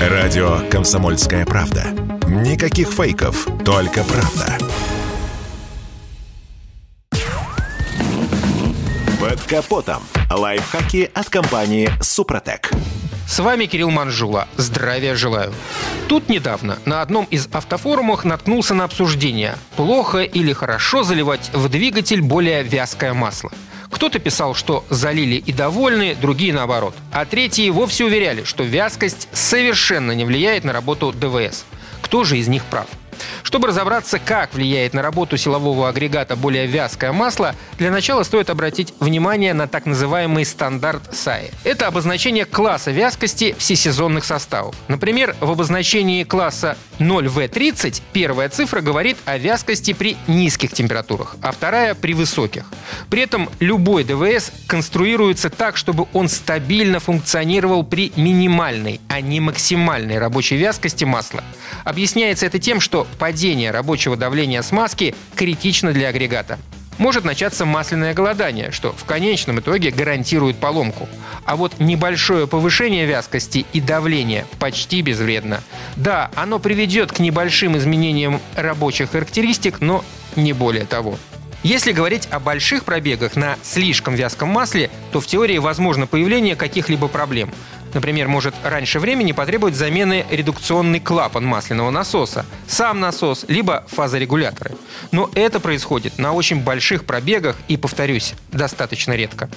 Радио «Комсомольская правда». Никаких фейков, только правда. Под капотом. Лайфхаки от компании «Супротек». С вами Кирилл Манжула. Здравия желаю. Тут недавно на одном из автофорумов наткнулся на обсуждение, плохо или хорошо заливать в двигатель более вязкое масло. Кто-то писал, что залили и довольны, другие наоборот. А третьи вовсе уверяли, что вязкость совершенно не влияет на работу ДВС. Кто же из них прав? Чтобы разобраться, как влияет на работу силового агрегата более вязкое масло, для начала стоит обратить внимание на так называемый стандарт САИ. Это обозначение класса вязкости всесезонных составов. Например, в обозначении класса 0В30 первая цифра говорит о вязкости при низких температурах, а вторая при высоких. При этом любой ДВС конструируется так, чтобы он стабильно функционировал при минимальной, а не максимальной рабочей вязкости масла. Объясняется это тем, что падение рабочего давления смазки критично для агрегата. Может начаться масляное голодание, что в конечном итоге гарантирует поломку. А вот небольшое повышение вязкости и давления почти безвредно. Да, оно приведет к небольшим изменениям рабочих характеристик, но не более того. Если говорить о больших пробегах на слишком вязком масле, то в теории возможно появление каких-либо проблем. Например, может раньше времени потребовать замены редукционный клапан масляного насоса, сам насос, либо фазорегуляторы. Но это происходит на очень больших пробегах и, повторюсь, достаточно редко.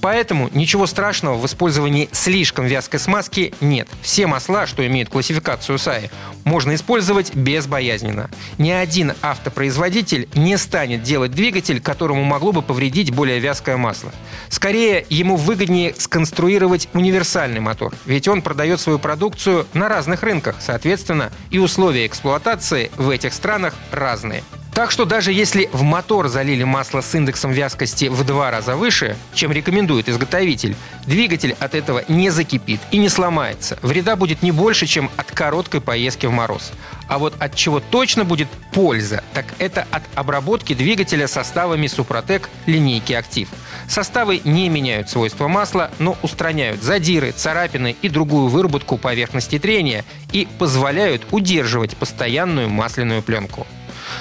Поэтому ничего страшного в использовании слишком вязкой смазки нет. Все масла, что имеют классификацию САИ, можно использовать безбоязненно. Ни один автопроизводитель не станет делать двигатель, которому могло бы повредить более вязкое масло. Скорее, ему выгоднее сконструировать универсальный мотор мотор, ведь он продает свою продукцию на разных рынках, соответственно, и условия эксплуатации в этих странах разные. Так что даже если в мотор залили масло с индексом вязкости в два раза выше, чем рекомендует изготовитель, двигатель от этого не закипит и не сломается. Вреда будет не больше, чем от короткой поездки в мороз. А вот от чего точно будет польза, так это от обработки двигателя составами Супротек линейки «Актив». Составы не меняют свойства масла, но устраняют задиры, царапины и другую выработку поверхности трения и позволяют удерживать постоянную масляную пленку.